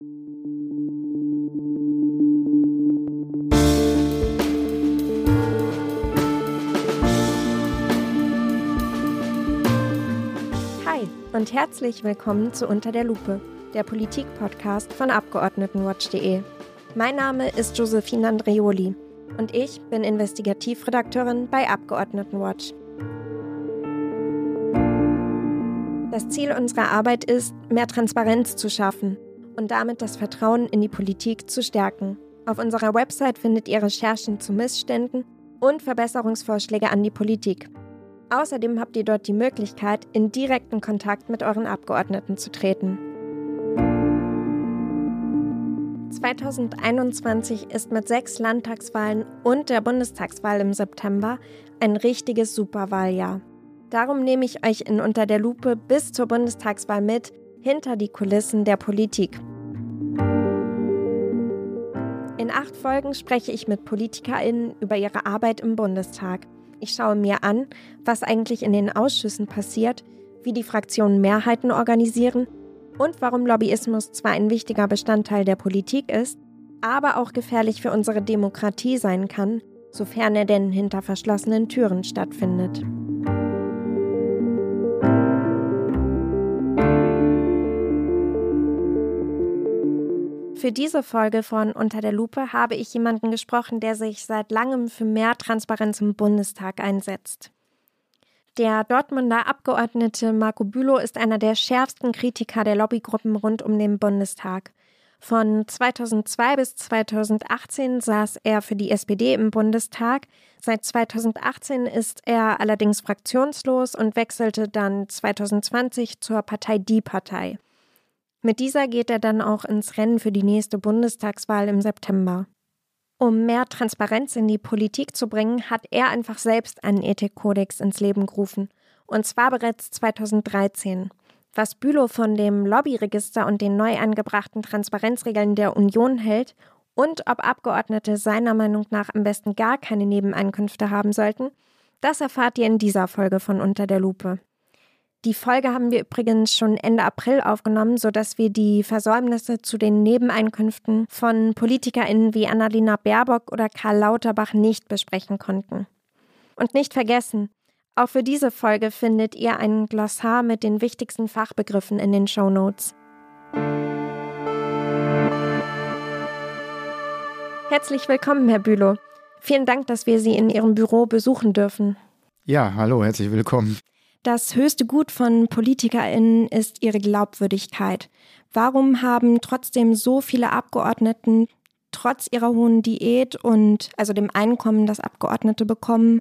Hi und herzlich willkommen zu Unter der Lupe, der Politik-Podcast von Abgeordnetenwatch.de. Mein Name ist Josephine Andreoli und ich bin Investigativredakteurin bei Abgeordnetenwatch. Das Ziel unserer Arbeit ist, mehr Transparenz zu schaffen und damit das Vertrauen in die Politik zu stärken. Auf unserer Website findet ihr Recherchen zu Missständen und Verbesserungsvorschläge an die Politik. Außerdem habt ihr dort die Möglichkeit, in direkten Kontakt mit euren Abgeordneten zu treten. 2021 ist mit sechs Landtagswahlen und der Bundestagswahl im September ein richtiges Superwahljahr. Darum nehme ich euch in Unter der Lupe bis zur Bundestagswahl mit, hinter die Kulissen der Politik. In acht Folgen spreche ich mit PolitikerInnen über ihre Arbeit im Bundestag. Ich schaue mir an, was eigentlich in den Ausschüssen passiert, wie die Fraktionen Mehrheiten organisieren und warum Lobbyismus zwar ein wichtiger Bestandteil der Politik ist, aber auch gefährlich für unsere Demokratie sein kann, sofern er denn hinter verschlossenen Türen stattfindet. Für diese Folge von Unter der Lupe habe ich jemanden gesprochen, der sich seit langem für mehr Transparenz im Bundestag einsetzt. Der Dortmunder Abgeordnete Marco Bülow ist einer der schärfsten Kritiker der Lobbygruppen rund um den Bundestag. Von 2002 bis 2018 saß er für die SPD im Bundestag. Seit 2018 ist er allerdings fraktionslos und wechselte dann 2020 zur Partei Die Partei. Mit dieser geht er dann auch ins Rennen für die nächste Bundestagswahl im September. Um mehr Transparenz in die Politik zu bringen, hat er einfach selbst einen Ethikkodex ins Leben gerufen. Und zwar bereits 2013. Was Bülow von dem Lobbyregister und den neu angebrachten Transparenzregeln der Union hält und ob Abgeordnete seiner Meinung nach am besten gar keine Nebeneinkünfte haben sollten, das erfahrt ihr in dieser Folge von Unter der Lupe. Die Folge haben wir übrigens schon Ende April aufgenommen, sodass wir die Versäumnisse zu den Nebeneinkünften von PolitikerInnen wie Annalena Baerbock oder Karl Lauterbach nicht besprechen konnten. Und nicht vergessen, auch für diese Folge findet ihr ein Glossar mit den wichtigsten Fachbegriffen in den Show Notes. Herzlich willkommen, Herr Bülow. Vielen Dank, dass wir Sie in Ihrem Büro besuchen dürfen. Ja, hallo, herzlich willkommen. Das höchste Gut von PolitikerInnen ist ihre Glaubwürdigkeit. Warum haben trotzdem so viele Abgeordneten trotz ihrer hohen Diät und also dem Einkommen, das Abgeordnete bekommen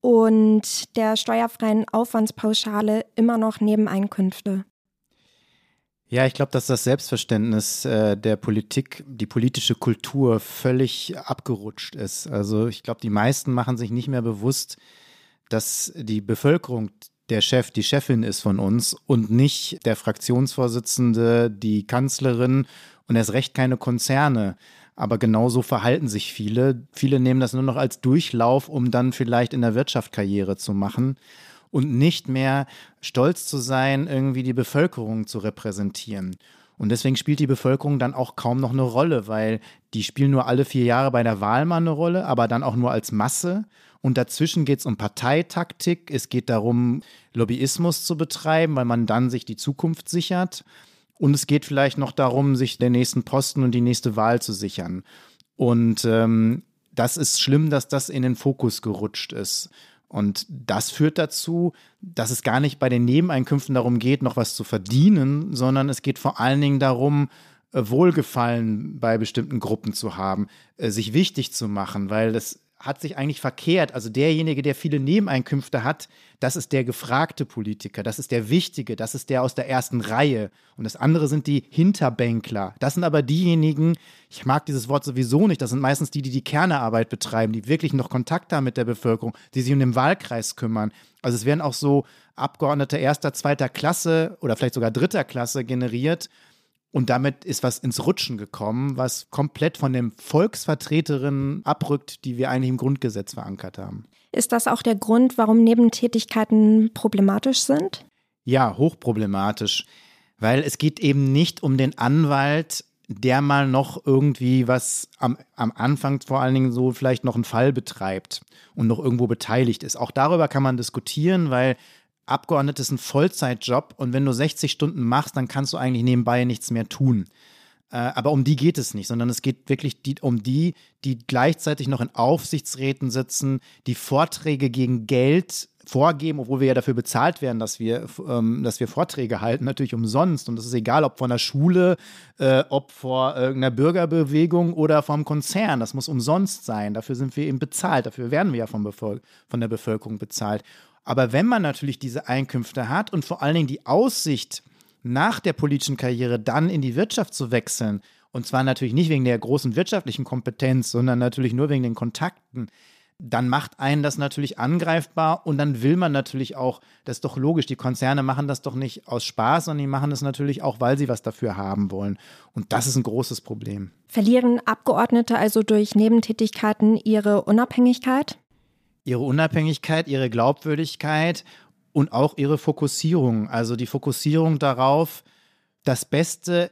und der steuerfreien Aufwandspauschale immer noch Nebeneinkünfte? Ja, ich glaube, dass das Selbstverständnis äh, der Politik, die politische Kultur völlig abgerutscht ist. Also ich glaube, die meisten machen sich nicht mehr bewusst, dass die Bevölkerung der Chef, die Chefin ist von uns und nicht der Fraktionsvorsitzende, die Kanzlerin und erst recht keine Konzerne. Aber genauso verhalten sich viele. Viele nehmen das nur noch als Durchlauf, um dann vielleicht in der Wirtschaft Karriere zu machen und nicht mehr stolz zu sein, irgendwie die Bevölkerung zu repräsentieren. Und deswegen spielt die Bevölkerung dann auch kaum noch eine Rolle, weil die spielen nur alle vier Jahre bei der Wahl mal eine Rolle, aber dann auch nur als Masse. Und dazwischen geht es um Parteitaktik. Es geht darum, Lobbyismus zu betreiben, weil man dann sich die Zukunft sichert. Und es geht vielleicht noch darum, sich den nächsten Posten und die nächste Wahl zu sichern. Und ähm, das ist schlimm, dass das in den Fokus gerutscht ist. Und das führt dazu, dass es gar nicht bei den Nebeneinkünften darum geht, noch was zu verdienen, sondern es geht vor allen Dingen darum, äh, Wohlgefallen bei bestimmten Gruppen zu haben, äh, sich wichtig zu machen, weil das hat sich eigentlich verkehrt. Also derjenige, der viele Nebeneinkünfte hat, das ist der gefragte Politiker, das ist der Wichtige, das ist der aus der ersten Reihe. Und das andere sind die Hinterbänkler. Das sind aber diejenigen, ich mag dieses Wort sowieso nicht, das sind meistens die, die die Kernearbeit betreiben, die wirklich noch Kontakt haben mit der Bevölkerung, die sich um den Wahlkreis kümmern. Also es werden auch so Abgeordnete erster, zweiter Klasse oder vielleicht sogar dritter Klasse generiert und damit ist was ins Rutschen gekommen, was komplett von den Volksvertreterinnen abrückt, die wir eigentlich im Grundgesetz verankert haben. Ist das auch der Grund, warum Nebentätigkeiten problematisch sind? Ja, hochproblematisch, weil es geht eben nicht um den Anwalt, der mal noch irgendwie was am, am Anfang vor allen Dingen so vielleicht noch einen Fall betreibt und noch irgendwo beteiligt ist. Auch darüber kann man diskutieren, weil Abgeordnete ist ein Vollzeitjob und wenn du 60 Stunden machst, dann kannst du eigentlich nebenbei nichts mehr tun. Äh, aber um die geht es nicht, sondern es geht wirklich die, um die, die gleichzeitig noch in Aufsichtsräten sitzen, die Vorträge gegen Geld vorgeben, obwohl wir ja dafür bezahlt werden, dass wir, ähm, dass wir Vorträge halten, natürlich umsonst. Und das ist egal, ob von der Schule, äh, ob vor irgendeiner Bürgerbewegung oder vom Konzern. Das muss umsonst sein. Dafür sind wir eben bezahlt. Dafür werden wir ja Bevölker von der Bevölkerung bezahlt. Aber wenn man natürlich diese Einkünfte hat und vor allen Dingen die Aussicht, nach der politischen Karriere dann in die Wirtschaft zu wechseln, und zwar natürlich nicht wegen der großen wirtschaftlichen Kompetenz, sondern natürlich nur wegen den Kontakten, dann macht einen das natürlich angreifbar und dann will man natürlich auch, das ist doch logisch, die Konzerne machen das doch nicht aus Spaß, sondern die machen das natürlich auch, weil sie was dafür haben wollen. Und das ist ein großes Problem. Verlieren Abgeordnete also durch Nebentätigkeiten ihre Unabhängigkeit? Ihre Unabhängigkeit, ihre Glaubwürdigkeit und auch ihre Fokussierung. Also die Fokussierung darauf, das Beste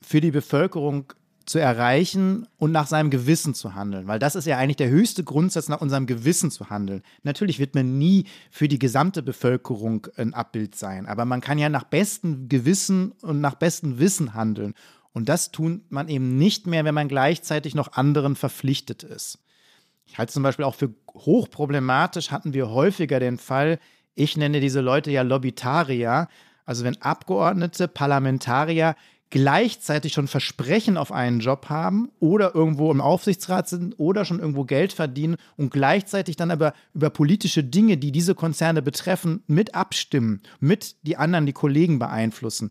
für die Bevölkerung zu erreichen und nach seinem Gewissen zu handeln. Weil das ist ja eigentlich der höchste Grundsatz, nach unserem Gewissen zu handeln. Natürlich wird man nie für die gesamte Bevölkerung ein Abbild sein, aber man kann ja nach bestem Gewissen und nach bestem Wissen handeln. Und das tut man eben nicht mehr, wenn man gleichzeitig noch anderen verpflichtet ist. Ich halte zum Beispiel auch für hochproblematisch, hatten wir häufiger den Fall, ich nenne diese Leute ja Lobbytarier, also wenn Abgeordnete, Parlamentarier gleichzeitig schon Versprechen auf einen Job haben oder irgendwo im Aufsichtsrat sind oder schon irgendwo Geld verdienen und gleichzeitig dann aber über politische Dinge, die diese Konzerne betreffen, mit abstimmen, mit die anderen, die Kollegen beeinflussen.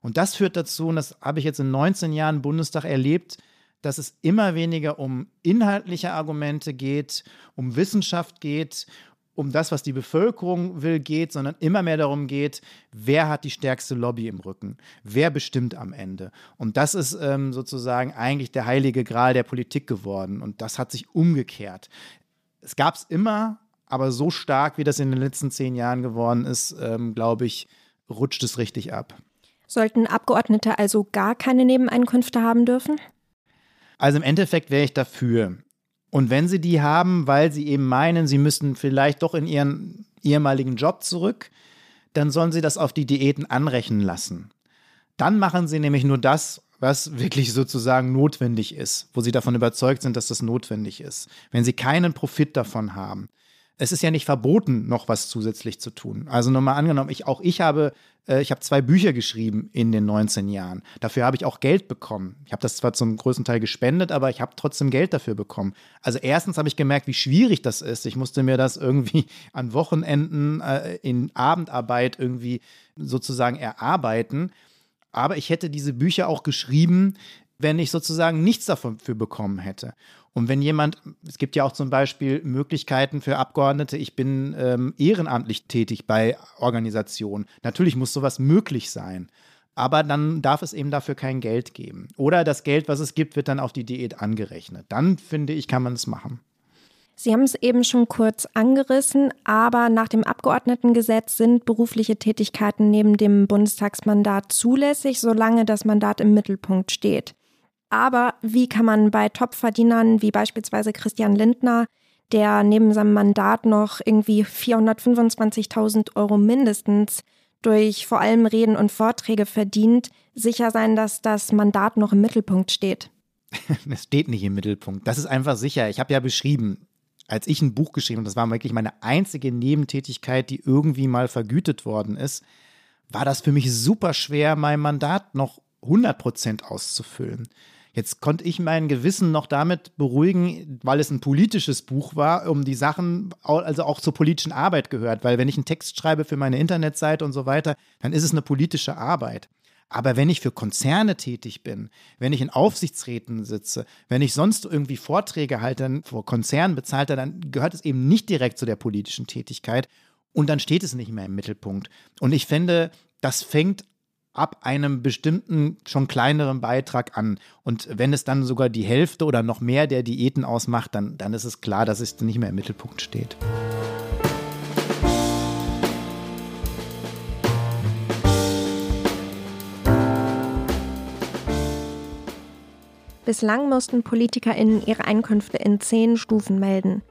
Und das führt dazu, und das habe ich jetzt in 19 Jahren Bundestag erlebt, dass es immer weniger um inhaltliche Argumente geht, um Wissenschaft geht um das, was die Bevölkerung will, geht, sondern immer mehr darum geht, wer hat die stärkste Lobby im Rücken, wer bestimmt am Ende. Und das ist ähm, sozusagen eigentlich der heilige Gral der Politik geworden. Und das hat sich umgekehrt. Es gab es immer, aber so stark, wie das in den letzten zehn Jahren geworden ist, ähm, glaube ich, rutscht es richtig ab. Sollten Abgeordnete also gar keine Nebeneinkünfte haben dürfen? Also im Endeffekt wäre ich dafür. Und wenn sie die haben, weil sie eben meinen, sie müssten vielleicht doch in ihren ehemaligen Job zurück, dann sollen sie das auf die Diäten anrechnen lassen. Dann machen sie nämlich nur das, was wirklich sozusagen notwendig ist, wo sie davon überzeugt sind, dass das notwendig ist. Wenn sie keinen Profit davon haben, es ist ja nicht verboten, noch was zusätzlich zu tun. Also nochmal angenommen, ich, auch ich habe, äh, ich habe zwei Bücher geschrieben in den 19 Jahren. Dafür habe ich auch Geld bekommen. Ich habe das zwar zum größten Teil gespendet, aber ich habe trotzdem Geld dafür bekommen. Also erstens habe ich gemerkt, wie schwierig das ist. Ich musste mir das irgendwie an Wochenenden äh, in Abendarbeit irgendwie sozusagen erarbeiten. Aber ich hätte diese Bücher auch geschrieben, wenn ich sozusagen nichts davon für bekommen hätte. Und wenn jemand, es gibt ja auch zum Beispiel Möglichkeiten für Abgeordnete, ich bin ähm, ehrenamtlich tätig bei Organisationen. Natürlich muss sowas möglich sein. Aber dann darf es eben dafür kein Geld geben. Oder das Geld, was es gibt, wird dann auf die Diät angerechnet. Dann finde ich, kann man es machen. Sie haben es eben schon kurz angerissen, aber nach dem Abgeordnetengesetz sind berufliche Tätigkeiten neben dem Bundestagsmandat zulässig, solange das Mandat im Mittelpunkt steht. Aber wie kann man bei Topverdienern wie beispielsweise Christian Lindner, der neben seinem Mandat noch irgendwie 425.000 Euro mindestens durch vor allem Reden und Vorträge verdient, sicher sein, dass das Mandat noch im Mittelpunkt steht? Es steht nicht im Mittelpunkt. Das ist einfach sicher. Ich habe ja beschrieben, als ich ein Buch geschrieben habe, das war wirklich meine einzige Nebentätigkeit, die irgendwie mal vergütet worden ist, war das für mich super schwer, mein Mandat noch 100 Prozent auszufüllen. Jetzt konnte ich mein Gewissen noch damit beruhigen, weil es ein politisches Buch war, um die Sachen, also auch zur politischen Arbeit gehört. Weil wenn ich einen Text schreibe für meine Internetseite und so weiter, dann ist es eine politische Arbeit. Aber wenn ich für Konzerne tätig bin, wenn ich in Aufsichtsräten sitze, wenn ich sonst irgendwie Vorträge halte, vor Konzernen bezahlte, dann gehört es eben nicht direkt zu der politischen Tätigkeit. Und dann steht es nicht mehr im Mittelpunkt. Und ich finde, das fängt ab einem bestimmten, schon kleineren Beitrag an. Und wenn es dann sogar die Hälfte oder noch mehr der Diäten ausmacht, dann, dann ist es klar, dass es nicht mehr im Mittelpunkt steht. Bislang mussten PolitikerInnen ihre Einkünfte in zehn Stufen melden.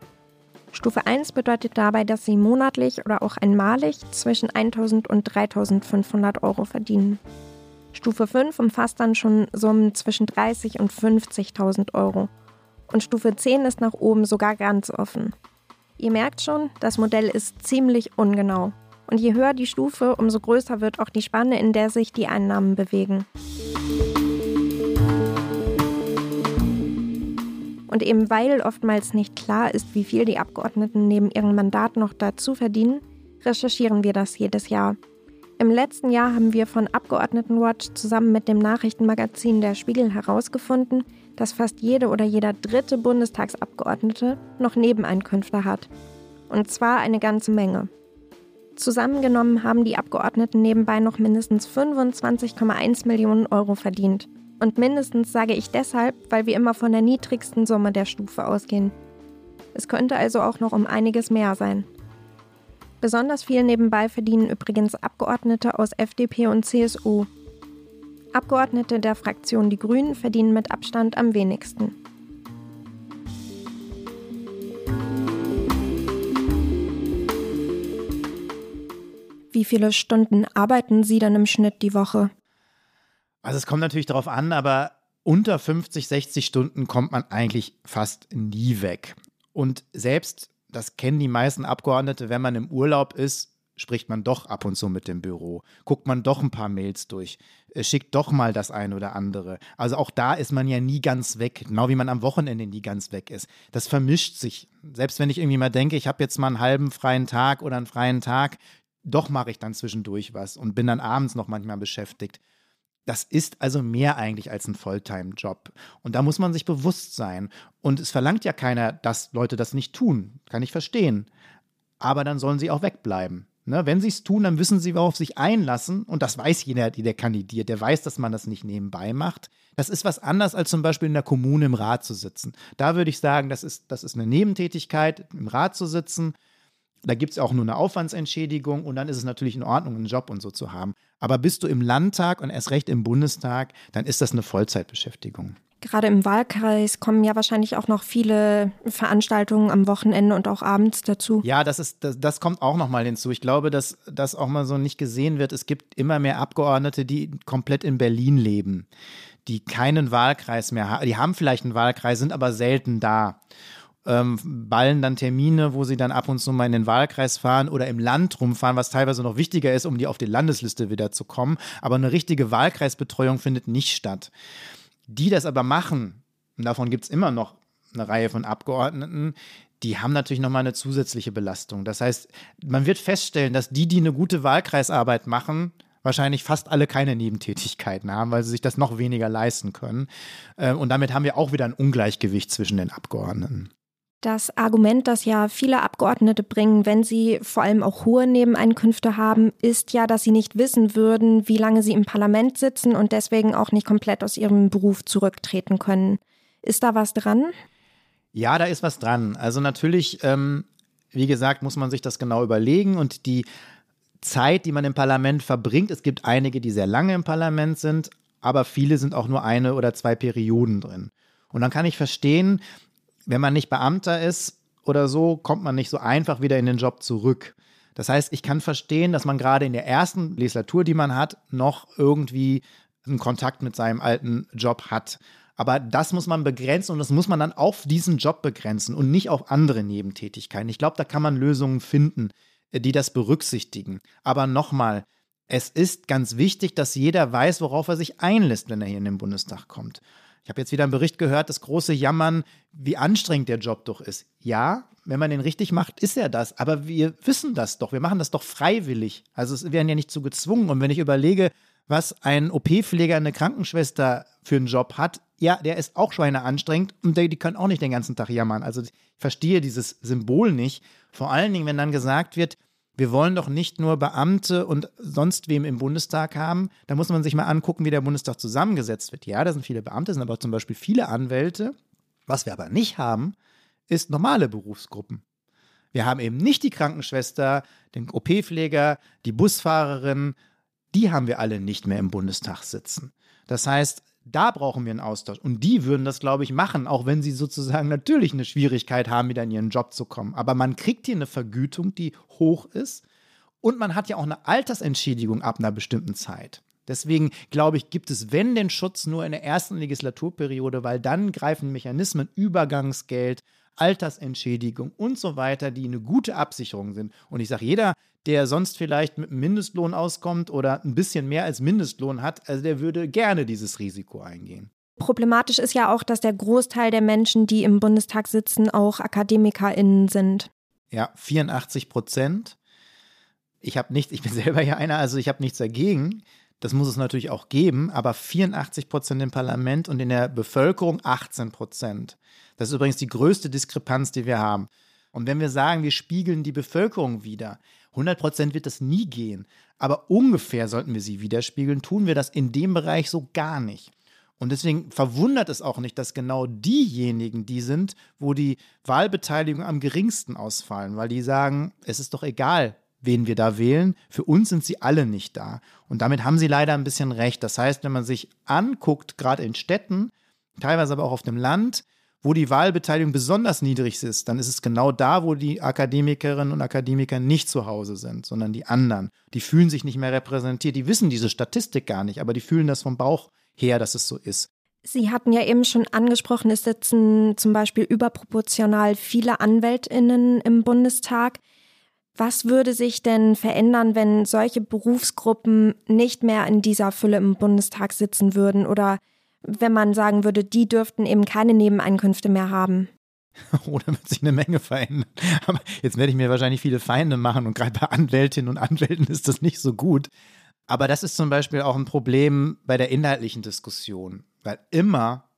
Stufe 1 bedeutet dabei, dass sie monatlich oder auch einmalig zwischen 1000 und 3500 Euro verdienen. Stufe 5 umfasst dann schon Summen zwischen 30 und 50.000 Euro. Und Stufe 10 ist nach oben sogar ganz offen. Ihr merkt schon, das Modell ist ziemlich ungenau. Und je höher die Stufe, umso größer wird auch die Spanne, in der sich die Einnahmen bewegen. Und eben weil oftmals nicht klar ist, wie viel die Abgeordneten neben ihrem Mandat noch dazu verdienen, recherchieren wir das jedes Jahr. Im letzten Jahr haben wir von Abgeordnetenwatch zusammen mit dem Nachrichtenmagazin Der Spiegel herausgefunden, dass fast jede oder jeder dritte Bundestagsabgeordnete noch Nebeneinkünfte hat. Und zwar eine ganze Menge. Zusammengenommen haben die Abgeordneten nebenbei noch mindestens 25,1 Millionen Euro verdient. Und mindestens sage ich deshalb, weil wir immer von der niedrigsten Summe der Stufe ausgehen. Es könnte also auch noch um einiges mehr sein. Besonders viel nebenbei verdienen übrigens Abgeordnete aus FDP und CSU. Abgeordnete der Fraktion Die Grünen verdienen mit Abstand am wenigsten. Wie viele Stunden arbeiten Sie dann im Schnitt die Woche? Also es kommt natürlich darauf an, aber unter 50, 60 Stunden kommt man eigentlich fast nie weg. Und selbst das kennen die meisten Abgeordnete, wenn man im Urlaub ist, spricht man doch ab und zu mit dem Büro, guckt man doch ein paar Mails durch, äh, schickt doch mal das eine oder andere. Also auch da ist man ja nie ganz weg, genau wie man am Wochenende nie ganz weg ist. Das vermischt sich. Selbst wenn ich irgendwie mal denke, ich habe jetzt mal einen halben freien Tag oder einen freien Tag, doch mache ich dann zwischendurch was und bin dann abends noch manchmal beschäftigt. Das ist also mehr eigentlich als ein Volltime-Job. Und da muss man sich bewusst sein. Und es verlangt ja keiner, dass Leute das nicht tun. Kann ich verstehen. Aber dann sollen sie auch wegbleiben. Ne? Wenn sie es tun, dann wissen sie, worauf sich einlassen. Und das weiß jeder, der kandidiert. Der weiß, dass man das nicht nebenbei macht. Das ist was anderes, als zum Beispiel in der Kommune im Rat zu sitzen. Da würde ich sagen, das ist, das ist eine Nebentätigkeit, im Rat zu sitzen. Da gibt es auch nur eine Aufwandsentschädigung und dann ist es natürlich in Ordnung, einen Job und so zu haben. Aber bist du im Landtag und erst recht im Bundestag, dann ist das eine Vollzeitbeschäftigung. Gerade im Wahlkreis kommen ja wahrscheinlich auch noch viele Veranstaltungen am Wochenende und auch abends dazu. Ja, das, ist, das, das kommt auch noch mal hinzu. Ich glaube, dass das auch mal so nicht gesehen wird. Es gibt immer mehr Abgeordnete, die komplett in Berlin leben, die keinen Wahlkreis mehr haben. Die haben vielleicht einen Wahlkreis, sind aber selten da ähm, ballen dann Termine, wo sie dann ab und zu mal in den Wahlkreis fahren oder im Land rumfahren, was teilweise noch wichtiger ist, um die auf die Landesliste wieder zu kommen. Aber eine richtige Wahlkreisbetreuung findet nicht statt. Die das aber machen, und davon gibt es immer noch eine Reihe von Abgeordneten, die haben natürlich nochmal eine zusätzliche Belastung. Das heißt, man wird feststellen, dass die, die eine gute Wahlkreisarbeit machen, wahrscheinlich fast alle keine Nebentätigkeiten haben, weil sie sich das noch weniger leisten können. Ähm, und damit haben wir auch wieder ein Ungleichgewicht zwischen den Abgeordneten. Das Argument, das ja viele Abgeordnete bringen, wenn sie vor allem auch hohe Nebeneinkünfte haben, ist ja, dass sie nicht wissen würden, wie lange sie im Parlament sitzen und deswegen auch nicht komplett aus ihrem Beruf zurücktreten können. Ist da was dran? Ja, da ist was dran. Also natürlich, ähm, wie gesagt, muss man sich das genau überlegen und die Zeit, die man im Parlament verbringt, es gibt einige, die sehr lange im Parlament sind, aber viele sind auch nur eine oder zwei Perioden drin. Und dann kann ich verstehen, wenn man nicht Beamter ist oder so, kommt man nicht so einfach wieder in den Job zurück. Das heißt, ich kann verstehen, dass man gerade in der ersten Legislatur, die man hat, noch irgendwie einen Kontakt mit seinem alten Job hat. Aber das muss man begrenzen und das muss man dann auf diesen Job begrenzen und nicht auf andere Nebentätigkeiten. Ich glaube, da kann man Lösungen finden, die das berücksichtigen. Aber nochmal, es ist ganz wichtig, dass jeder weiß, worauf er sich einlässt, wenn er hier in den Bundestag kommt. Ich habe jetzt wieder einen Bericht gehört, das große Jammern, wie anstrengend der Job doch ist. Ja, wenn man den richtig macht, ist er das. Aber wir wissen das doch. Wir machen das doch freiwillig. Also es werden ja nicht zu gezwungen. Und wenn ich überlege, was ein OP-Pfleger, eine Krankenschwester für einen Job hat, ja, der ist auch schweineanstrengend und die, die können auch nicht den ganzen Tag jammern. Also ich verstehe dieses Symbol nicht. Vor allen Dingen, wenn dann gesagt wird, wir wollen doch nicht nur Beamte und sonst wem im Bundestag haben. Da muss man sich mal angucken, wie der Bundestag zusammengesetzt wird. Ja, da sind viele Beamte, sind aber zum Beispiel viele Anwälte. Was wir aber nicht haben, ist normale Berufsgruppen. Wir haben eben nicht die Krankenschwester, den OP-Pfleger, die Busfahrerin. Die haben wir alle nicht mehr im Bundestag sitzen. Das heißt, Da brauchen wir einen Austausch. Und die würden das, glaube ich, machen, auch wenn sie sozusagen natürlich eine Schwierigkeit haben, wieder in ihren Job zu kommen. Aber man kriegt hier eine Vergütung, die hoch ist. Und man hat ja auch eine Altersentschädigung ab einer bestimmten Zeit. Deswegen glaube ich, gibt es, wenn den Schutz nur in der ersten Legislaturperiode, weil dann greifen Mechanismen, Übergangsgeld, Altersentschädigung und so weiter, die eine gute Absicherung sind. Und ich sage, jeder, der sonst vielleicht mit einem Mindestlohn auskommt oder ein bisschen mehr als Mindestlohn hat, also der würde gerne dieses Risiko eingehen. Problematisch ist ja auch, dass der Großteil der Menschen, die im Bundestag sitzen, auch AkademikerInnen sind. Ja, 84 Prozent. Ich habe nichts, ich bin selber ja einer, also ich habe nichts dagegen. Das muss es natürlich auch geben, aber 84 Prozent im Parlament und in der Bevölkerung 18 Prozent. Das ist übrigens die größte Diskrepanz, die wir haben. Und wenn wir sagen, wir spiegeln die Bevölkerung wieder, 100 Prozent wird das nie gehen, aber ungefähr sollten wir sie widerspiegeln, tun wir das in dem Bereich so gar nicht. Und deswegen verwundert es auch nicht, dass genau diejenigen die sind, wo die Wahlbeteiligung am geringsten ausfallen, weil die sagen, es ist doch egal, wen wir da wählen. Für uns sind sie alle nicht da. Und damit haben sie leider ein bisschen recht. Das heißt, wenn man sich anguckt, gerade in Städten, teilweise aber auch auf dem Land, wo die Wahlbeteiligung besonders niedrig ist, dann ist es genau da, wo die Akademikerinnen und Akademiker nicht zu Hause sind, sondern die anderen. Die fühlen sich nicht mehr repräsentiert. Die wissen diese Statistik gar nicht, aber die fühlen das vom Bauch her, dass es so ist. Sie hatten ja eben schon angesprochen, es sitzen zum Beispiel überproportional viele Anwältinnen im Bundestag. Was würde sich denn verändern, wenn solche Berufsgruppen nicht mehr in dieser Fülle im Bundestag sitzen würden oder wenn man sagen würde, die dürften eben keine Nebeneinkünfte mehr haben? Oh, da wird sich eine Menge verändern. Aber jetzt werde ich mir wahrscheinlich viele Feinde machen und gerade bei Anwältinnen und Anwälten ist das nicht so gut. Aber das ist zum Beispiel auch ein Problem bei der inhaltlichen Diskussion, weil immer,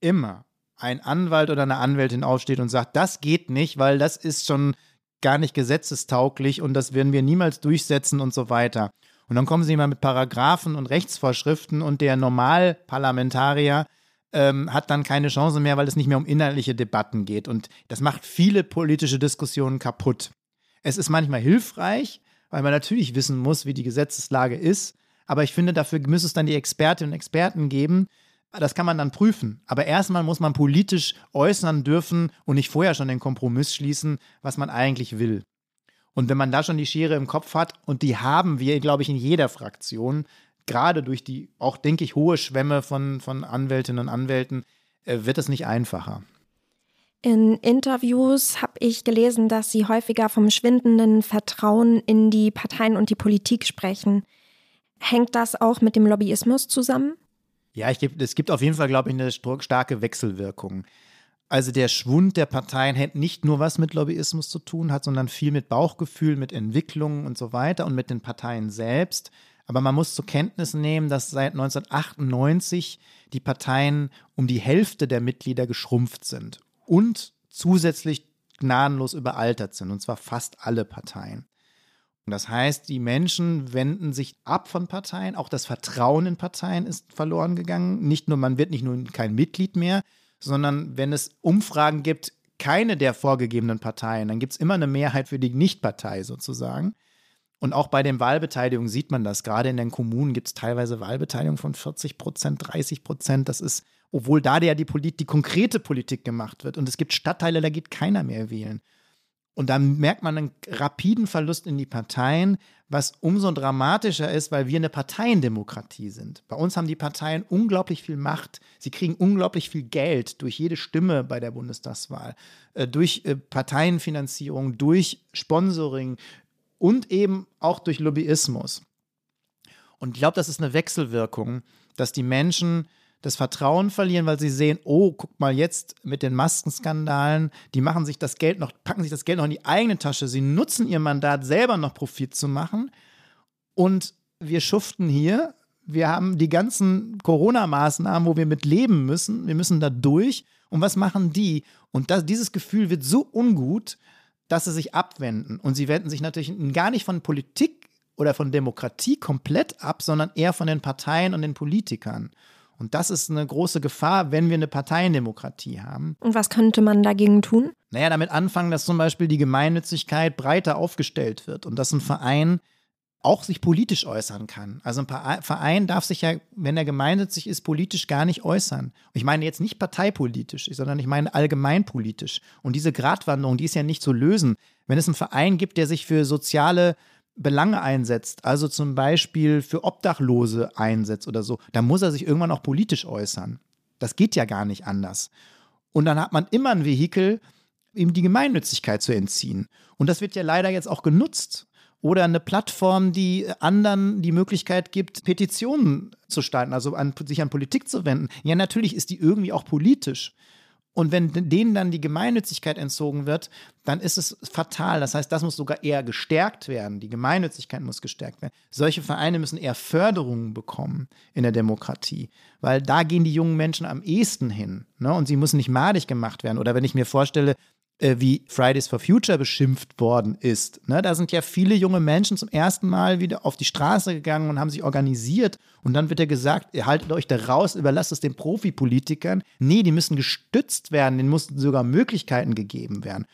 immer ein Anwalt oder eine Anwältin aufsteht und sagt, das geht nicht, weil das ist schon gar nicht gesetzestauglich und das werden wir niemals durchsetzen und so weiter. Und dann kommen sie mal mit Paragraphen und Rechtsvorschriften und der Normalparlamentarier ähm, hat dann keine Chance mehr, weil es nicht mehr um inhaltliche Debatten geht. Und das macht viele politische Diskussionen kaputt. Es ist manchmal hilfreich, weil man natürlich wissen muss, wie die Gesetzeslage ist. Aber ich finde, dafür müsste es dann die Expertinnen und Experten geben, das kann man dann prüfen. Aber erstmal muss man politisch äußern dürfen und nicht vorher schon den Kompromiss schließen, was man eigentlich will. Und wenn man da schon die Schere im Kopf hat, und die haben wir, glaube ich, in jeder Fraktion, gerade durch die auch, denke ich, hohe Schwemme von, von Anwältinnen und Anwälten, äh, wird es nicht einfacher. In Interviews habe ich gelesen, dass Sie häufiger vom schwindenden Vertrauen in die Parteien und die Politik sprechen. Hängt das auch mit dem Lobbyismus zusammen? Ja, ich es gibt auf jeden Fall, glaube ich, eine starke Wechselwirkung. Also der Schwund der Parteien hat nicht nur was mit Lobbyismus zu tun hat, sondern viel mit Bauchgefühl, mit Entwicklungen und so weiter und mit den Parteien selbst. Aber man muss zur Kenntnis nehmen, dass seit 1998 die Parteien um die Hälfte der Mitglieder geschrumpft sind und zusätzlich gnadenlos überaltert sind, und zwar fast alle Parteien. Das heißt, die Menschen wenden sich ab von Parteien, auch das Vertrauen in Parteien ist verloren gegangen. Nicht nur, man wird nicht nur kein Mitglied mehr, sondern wenn es Umfragen gibt, keine der vorgegebenen Parteien, dann gibt es immer eine Mehrheit für die Nichtpartei sozusagen. Und auch bei den Wahlbeteiligungen sieht man das. Gerade in den Kommunen gibt es teilweise Wahlbeteiligung von 40 Prozent, 30 Prozent. Das ist, obwohl da ja die, Polit die konkrete Politik gemacht wird. Und es gibt Stadtteile, da geht keiner mehr wählen. Und da merkt man einen rapiden Verlust in die Parteien, was umso dramatischer ist, weil wir eine Parteiendemokratie sind. Bei uns haben die Parteien unglaublich viel Macht. Sie kriegen unglaublich viel Geld durch jede Stimme bei der Bundestagswahl, äh, durch äh, Parteienfinanzierung, durch Sponsoring und eben auch durch Lobbyismus. Und ich glaube, das ist eine Wechselwirkung, dass die Menschen das Vertrauen verlieren, weil sie sehen, oh, guck mal jetzt mit den Maskenskandalen, die machen sich das Geld noch, packen sich das Geld noch in die eigene Tasche, sie nutzen ihr Mandat selber noch Profit zu machen. Und wir schuften hier, wir haben die ganzen Corona-Maßnahmen, wo wir mit leben müssen, wir müssen da durch. Und was machen die? Und das, dieses Gefühl wird so ungut, dass sie sich abwenden. Und sie wenden sich natürlich gar nicht von Politik oder von Demokratie komplett ab, sondern eher von den Parteien und den Politikern. Und das ist eine große Gefahr, wenn wir eine Parteiendemokratie haben. Und was könnte man dagegen tun? Naja, damit anfangen, dass zum Beispiel die Gemeinnützigkeit breiter aufgestellt wird und dass ein Verein auch sich politisch äußern kann. Also ein Verein darf sich ja, wenn er gemeinnützig ist, politisch gar nicht äußern. Und ich meine jetzt nicht parteipolitisch, sondern ich meine allgemeinpolitisch. Und diese Gratwanderung, die ist ja nicht zu lösen. Wenn es einen Verein gibt, der sich für soziale Belange einsetzt, also zum Beispiel für Obdachlose einsetzt oder so, dann muss er sich irgendwann auch politisch äußern. Das geht ja gar nicht anders. Und dann hat man immer ein Vehikel, ihm die Gemeinnützigkeit zu entziehen. Und das wird ja leider jetzt auch genutzt oder eine Plattform, die anderen die Möglichkeit gibt, Petitionen zu starten, also an, sich an Politik zu wenden. Ja, natürlich ist die irgendwie auch politisch. Und wenn denen dann die Gemeinnützigkeit entzogen wird, dann ist es fatal. Das heißt, das muss sogar eher gestärkt werden. Die Gemeinnützigkeit muss gestärkt werden. Solche Vereine müssen eher Förderungen bekommen in der Demokratie, weil da gehen die jungen Menschen am ehesten hin. Ne? Und sie müssen nicht madig gemacht werden. Oder wenn ich mir vorstelle, wie Fridays for Future beschimpft worden ist. Ne, da sind ja viele junge Menschen zum ersten Mal wieder auf die Straße gegangen und haben sich organisiert. Und dann wird ja gesagt, ihr haltet euch da raus, überlasst es den Profipolitikern. Nee, die müssen gestützt werden, denen mussten sogar Möglichkeiten gegeben werden.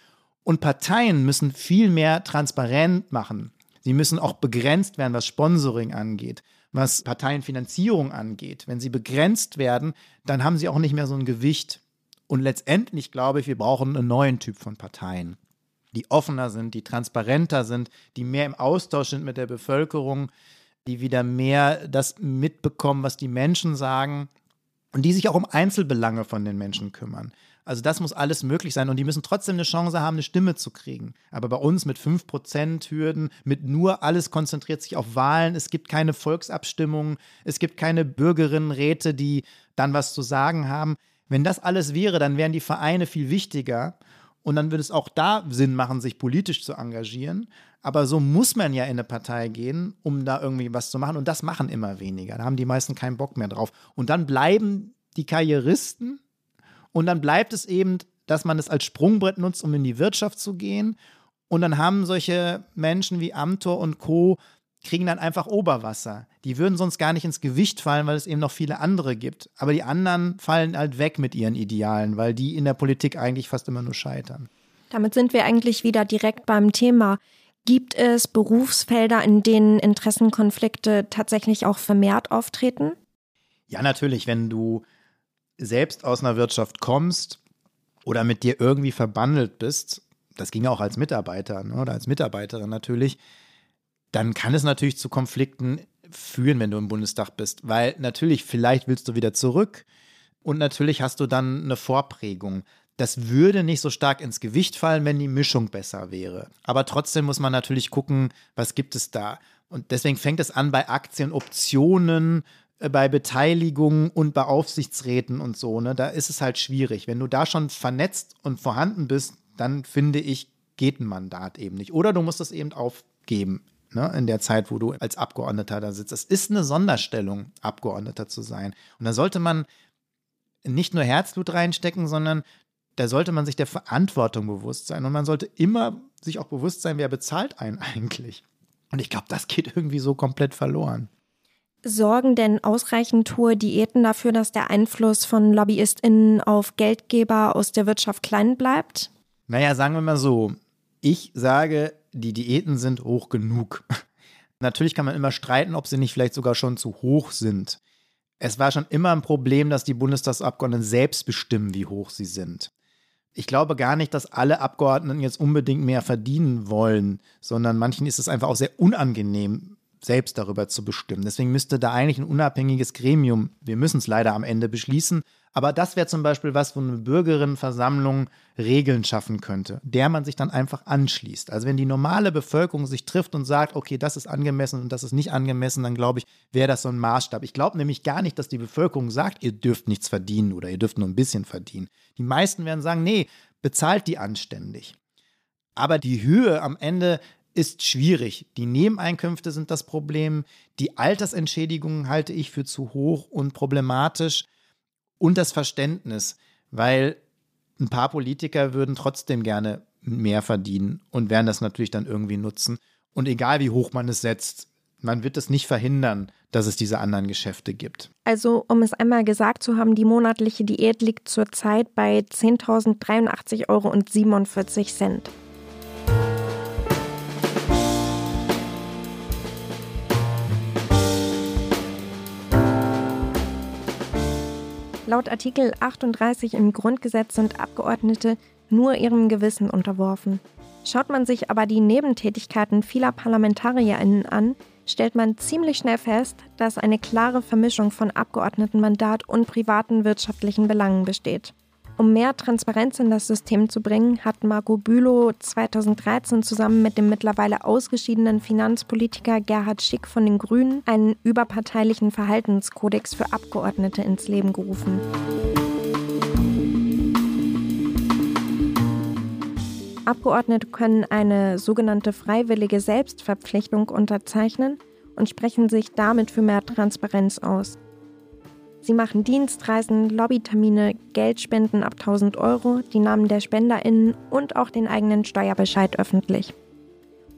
Und Parteien müssen viel mehr transparent machen. Sie müssen auch begrenzt werden, was Sponsoring angeht, was Parteienfinanzierung angeht. Wenn sie begrenzt werden, dann haben sie auch nicht mehr so ein Gewicht. Und letztendlich glaube ich, wir brauchen einen neuen Typ von Parteien, die offener sind, die transparenter sind, die mehr im Austausch sind mit der Bevölkerung, die wieder mehr das mitbekommen, was die Menschen sagen und die sich auch um Einzelbelange von den Menschen kümmern. Also das muss alles möglich sein und die müssen trotzdem eine Chance haben, eine Stimme zu kriegen. Aber bei uns mit 5% Hürden, mit nur alles konzentriert sich auf Wahlen, es gibt keine Volksabstimmungen, es gibt keine Bürgerinnenräte, die dann was zu sagen haben. Wenn das alles wäre, dann wären die Vereine viel wichtiger und dann würde es auch da Sinn machen, sich politisch zu engagieren. Aber so muss man ja in eine Partei gehen, um da irgendwie was zu machen. Und das machen immer weniger. Da haben die meisten keinen Bock mehr drauf. Und dann bleiben die Karrieristen und dann bleibt es eben, dass man es als Sprungbrett nutzt, um in die Wirtschaft zu gehen. Und dann haben solche Menschen wie Amtor und Co kriegen dann einfach Oberwasser. Die würden sonst gar nicht ins Gewicht fallen, weil es eben noch viele andere gibt. Aber die anderen fallen halt weg mit ihren Idealen, weil die in der Politik eigentlich fast immer nur scheitern. Damit sind wir eigentlich wieder direkt beim Thema. Gibt es Berufsfelder, in denen Interessenkonflikte tatsächlich auch vermehrt auftreten? Ja, natürlich. Wenn du selbst aus einer Wirtschaft kommst oder mit dir irgendwie verbandelt bist, das ging auch als Mitarbeiter ne, oder als Mitarbeiterin natürlich, dann kann es natürlich zu Konflikten führen, wenn du im Bundestag bist, weil natürlich, vielleicht willst du wieder zurück und natürlich hast du dann eine Vorprägung. Das würde nicht so stark ins Gewicht fallen, wenn die Mischung besser wäre. Aber trotzdem muss man natürlich gucken, was gibt es da. Und deswegen fängt es an bei Aktien, Optionen, äh, bei Beteiligung und bei Aufsichtsräten und so. Ne? Da ist es halt schwierig. Wenn du da schon vernetzt und vorhanden bist, dann finde ich, geht ein Mandat eben nicht. Oder du musst es eben aufgeben ne, in der Zeit, wo du als Abgeordneter da sitzt. Es ist eine Sonderstellung, Abgeordneter zu sein. Und da sollte man nicht nur Herzblut reinstecken, sondern da sollte man sich der Verantwortung bewusst sein. Und man sollte immer sich auch bewusst sein, wer bezahlt einen eigentlich. Und ich glaube, das geht irgendwie so komplett verloren. Sorgen denn ausreichend hohe Diäten dafür, dass der Einfluss von LobbyistInnen auf Geldgeber aus der Wirtschaft klein bleibt? Naja, sagen wir mal so. Ich sage, die Diäten sind hoch genug. Natürlich kann man immer streiten, ob sie nicht vielleicht sogar schon zu hoch sind. Es war schon immer ein Problem, dass die Bundestagsabgeordneten selbst bestimmen, wie hoch sie sind. Ich glaube gar nicht, dass alle Abgeordneten jetzt unbedingt mehr verdienen wollen, sondern manchen ist es einfach auch sehr unangenehm, selbst darüber zu bestimmen. Deswegen müsste da eigentlich ein unabhängiges Gremium, wir müssen es leider am Ende beschließen, aber das wäre zum Beispiel was, wo eine Bürgerinnenversammlung Regeln schaffen könnte, der man sich dann einfach anschließt. Also wenn die normale Bevölkerung sich trifft und sagt, okay, das ist angemessen und das ist nicht angemessen, dann glaube ich, wäre das so ein Maßstab. Ich glaube nämlich gar nicht, dass die Bevölkerung sagt, ihr dürft nichts verdienen oder ihr dürft nur ein bisschen verdienen. Die meisten werden sagen, nee, bezahlt die anständig. Aber die Höhe am Ende ist schwierig. Die Nebeneinkünfte sind das Problem. Die Altersentschädigungen halte ich für zu hoch und problematisch. Und das Verständnis, weil ein paar Politiker würden trotzdem gerne mehr verdienen und werden das natürlich dann irgendwie nutzen. Und egal wie hoch man es setzt, man wird es nicht verhindern, dass es diese anderen Geschäfte gibt. Also, um es einmal gesagt zu haben, die monatliche Diät liegt zurzeit bei 10.083,47 Euro. Laut Artikel 38 im Grundgesetz sind Abgeordnete nur ihrem Gewissen unterworfen. Schaut man sich aber die Nebentätigkeiten vieler ParlamentarierInnen an, stellt man ziemlich schnell fest, dass eine klare Vermischung von Abgeordnetenmandat und privaten wirtschaftlichen Belangen besteht. Um mehr Transparenz in das System zu bringen, hat Margot Bülow 2013 zusammen mit dem mittlerweile ausgeschiedenen Finanzpolitiker Gerhard Schick von den Grünen einen überparteilichen Verhaltenskodex für Abgeordnete ins Leben gerufen. Abgeordnete können eine sogenannte freiwillige Selbstverpflichtung unterzeichnen und sprechen sich damit für mehr Transparenz aus. Sie machen Dienstreisen, Lobbytermine, Geldspenden ab 1000 Euro, die Namen der SpenderInnen und auch den eigenen Steuerbescheid öffentlich.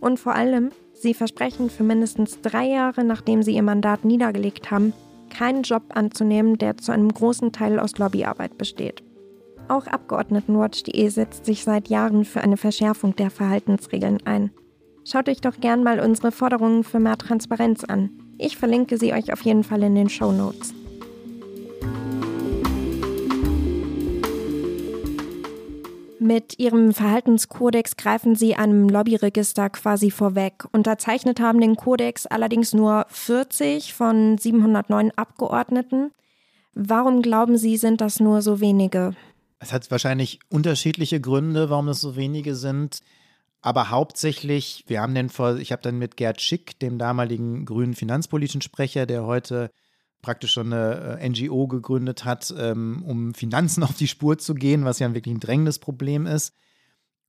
Und vor allem, sie versprechen für mindestens drei Jahre, nachdem sie ihr Mandat niedergelegt haben, keinen Job anzunehmen, der zu einem großen Teil aus Lobbyarbeit besteht. Auch Abgeordnetenwatch.de setzt sich seit Jahren für eine Verschärfung der Verhaltensregeln ein. Schaut euch doch gern mal unsere Forderungen für mehr Transparenz an. Ich verlinke sie euch auf jeden Fall in den Show Notes. Mit ihrem Verhaltenskodex greifen sie einem Lobbyregister quasi vorweg. Unterzeichnet haben den Kodex allerdings nur 40 von 709 Abgeordneten. Warum glauben Sie, sind das nur so wenige? Es hat wahrscheinlich unterschiedliche Gründe, warum es so wenige sind. Aber hauptsächlich, wir haben den vor, ich habe dann mit Gerd Schick, dem damaligen grünen finanzpolitischen Sprecher, der heute praktisch schon eine äh, NGO gegründet hat, ähm, um Finanzen auf die Spur zu gehen, was ja wirklich ein drängendes Problem ist.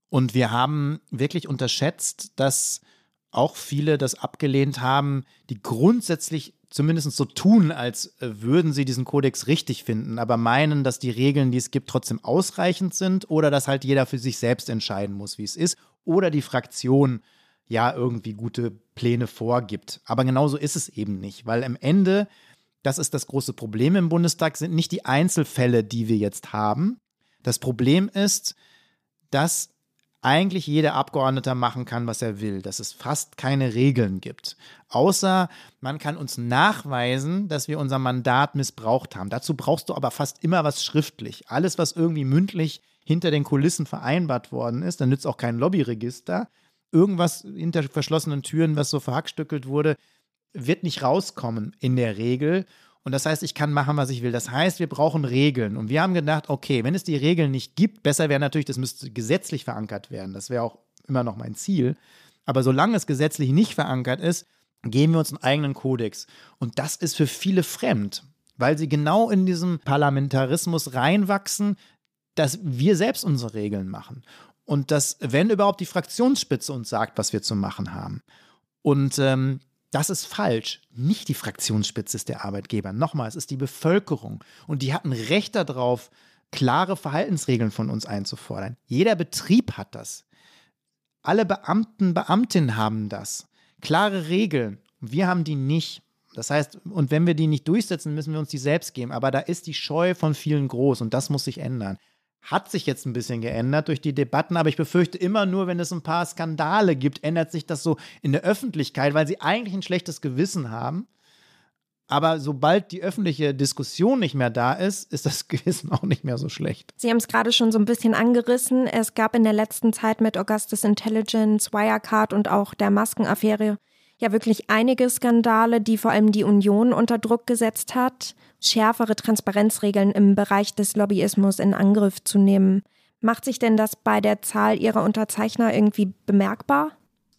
Und wir haben wirklich unterschätzt, dass auch viele das abgelehnt haben, die grundsätzlich zumindest so tun, als äh, würden sie diesen Kodex richtig finden, aber meinen, dass die Regeln, die es gibt, trotzdem ausreichend sind oder dass halt jeder für sich selbst entscheiden muss, wie es ist oder die Fraktion ja irgendwie gute Pläne vorgibt. Aber genauso ist es eben nicht, weil am Ende, das ist das große Problem im Bundestag, sind nicht die Einzelfälle, die wir jetzt haben. Das Problem ist, dass eigentlich jeder Abgeordneter machen kann, was er will, dass es fast keine Regeln gibt. Außer man kann uns nachweisen, dass wir unser Mandat missbraucht haben. Dazu brauchst du aber fast immer was schriftlich. Alles, was irgendwie mündlich hinter den Kulissen vereinbart worden ist, dann nützt auch kein Lobbyregister. Irgendwas hinter verschlossenen Türen, was so verhackstückelt wurde, wird nicht rauskommen in der Regel. Und das heißt, ich kann machen, was ich will. Das heißt, wir brauchen Regeln. Und wir haben gedacht, okay, wenn es die Regeln nicht gibt, besser wäre natürlich, das müsste gesetzlich verankert werden. Das wäre auch immer noch mein Ziel. Aber solange es gesetzlich nicht verankert ist, geben wir uns einen eigenen Kodex. Und das ist für viele fremd, weil sie genau in diesem Parlamentarismus reinwachsen, dass wir selbst unsere Regeln machen. Und dass, wenn überhaupt, die Fraktionsspitze uns sagt, was wir zu machen haben. Und ähm, das ist falsch. Nicht die Fraktionsspitze ist der Arbeitgeber. Nochmal, es ist die Bevölkerung. Und die hatten Recht darauf, klare Verhaltensregeln von uns einzufordern. Jeder Betrieb hat das. Alle Beamten, Beamtinnen haben das. Klare Regeln. Wir haben die nicht. Das heißt, und wenn wir die nicht durchsetzen, müssen wir uns die selbst geben. Aber da ist die Scheu von vielen groß und das muss sich ändern hat sich jetzt ein bisschen geändert durch die Debatten, aber ich befürchte immer nur, wenn es ein paar Skandale gibt, ändert sich das so in der Öffentlichkeit, weil sie eigentlich ein schlechtes Gewissen haben. Aber sobald die öffentliche Diskussion nicht mehr da ist, ist das Gewissen auch nicht mehr so schlecht. Sie haben es gerade schon so ein bisschen angerissen. Es gab in der letzten Zeit mit Augustus Intelligence, Wirecard und auch der Maskenaffäre ja wirklich einige Skandale, die vor allem die Union unter Druck gesetzt hat, schärfere Transparenzregeln im Bereich des Lobbyismus in Angriff zu nehmen. Macht sich denn das bei der Zahl Ihrer Unterzeichner irgendwie bemerkbar?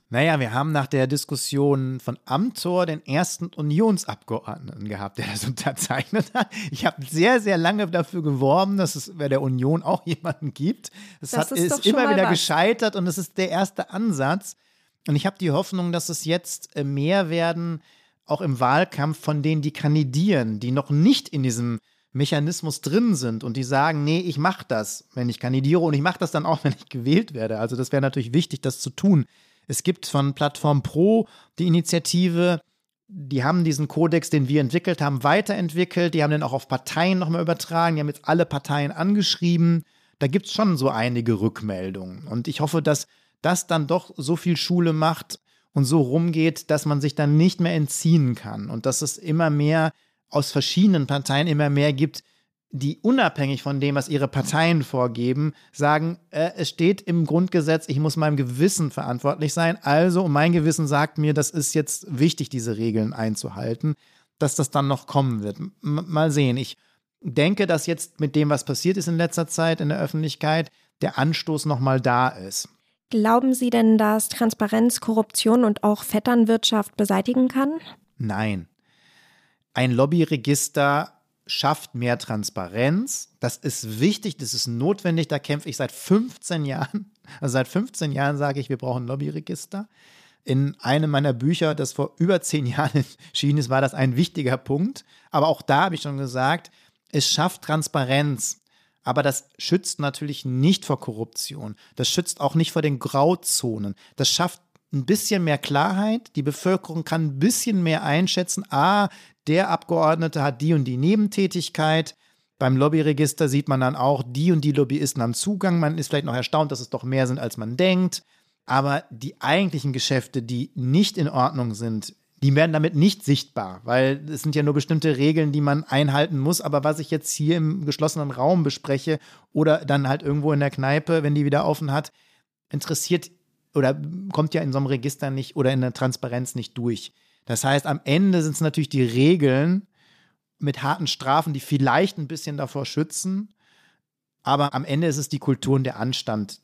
Naja, wir haben nach der Diskussion von Amtor den ersten Unionsabgeordneten gehabt, der das unterzeichnet hat. Ich habe sehr, sehr lange dafür geworben, dass es bei der Union auch jemanden gibt. Es das hat, ist, ist immer wieder was. gescheitert und es ist der erste Ansatz. Und ich habe die Hoffnung, dass es jetzt äh, mehr werden, auch im Wahlkampf von denen, die kandidieren, die noch nicht in diesem Mechanismus drin sind und die sagen, nee, ich mache das, wenn ich kandidiere und ich mache das dann auch, wenn ich gewählt werde. Also das wäre natürlich wichtig, das zu tun. Es gibt von Plattform Pro die Initiative, die haben diesen Kodex, den wir entwickelt haben, weiterentwickelt. Die haben den auch auf Parteien nochmal übertragen. Die haben jetzt alle Parteien angeschrieben. Da gibt es schon so einige Rückmeldungen. Und ich hoffe, dass das dann doch so viel Schule macht und so rumgeht, dass man sich dann nicht mehr entziehen kann und dass es immer mehr aus verschiedenen Parteien immer mehr gibt, die unabhängig von dem, was ihre Parteien vorgeben, sagen, äh, es steht im Grundgesetz, ich muss meinem Gewissen verantwortlich sein. Also, mein Gewissen sagt mir, das ist jetzt wichtig, diese Regeln einzuhalten, dass das dann noch kommen wird. M mal sehen. Ich denke, dass jetzt mit dem, was passiert ist in letzter Zeit in der Öffentlichkeit, der Anstoß nochmal da ist. Glauben Sie denn, dass Transparenz Korruption und auch Vetternwirtschaft beseitigen kann? Nein. Ein Lobbyregister schafft mehr Transparenz. Das ist wichtig, das ist notwendig. Da kämpfe ich seit 15 Jahren. Also seit 15 Jahren sage ich, wir brauchen ein Lobbyregister. In einem meiner Bücher, das vor über zehn Jahren erschienen ist, war das ein wichtiger Punkt. Aber auch da habe ich schon gesagt, es schafft Transparenz. Aber das schützt natürlich nicht vor Korruption. Das schützt auch nicht vor den Grauzonen. Das schafft ein bisschen mehr Klarheit. Die Bevölkerung kann ein bisschen mehr einschätzen. Ah, der Abgeordnete hat die und die Nebentätigkeit. Beim Lobbyregister sieht man dann auch, die und die Lobbyisten haben Zugang. Man ist vielleicht noch erstaunt, dass es doch mehr sind, als man denkt. Aber die eigentlichen Geschäfte, die nicht in Ordnung sind, die werden damit nicht sichtbar, weil es sind ja nur bestimmte Regeln, die man einhalten muss. Aber was ich jetzt hier im geschlossenen Raum bespreche oder dann halt irgendwo in der Kneipe, wenn die wieder offen hat, interessiert oder kommt ja in so einem Register nicht oder in der Transparenz nicht durch. Das heißt, am Ende sind es natürlich die Regeln mit harten Strafen, die vielleicht ein bisschen davor schützen. Aber am Ende ist es die Kultur und der Anstand,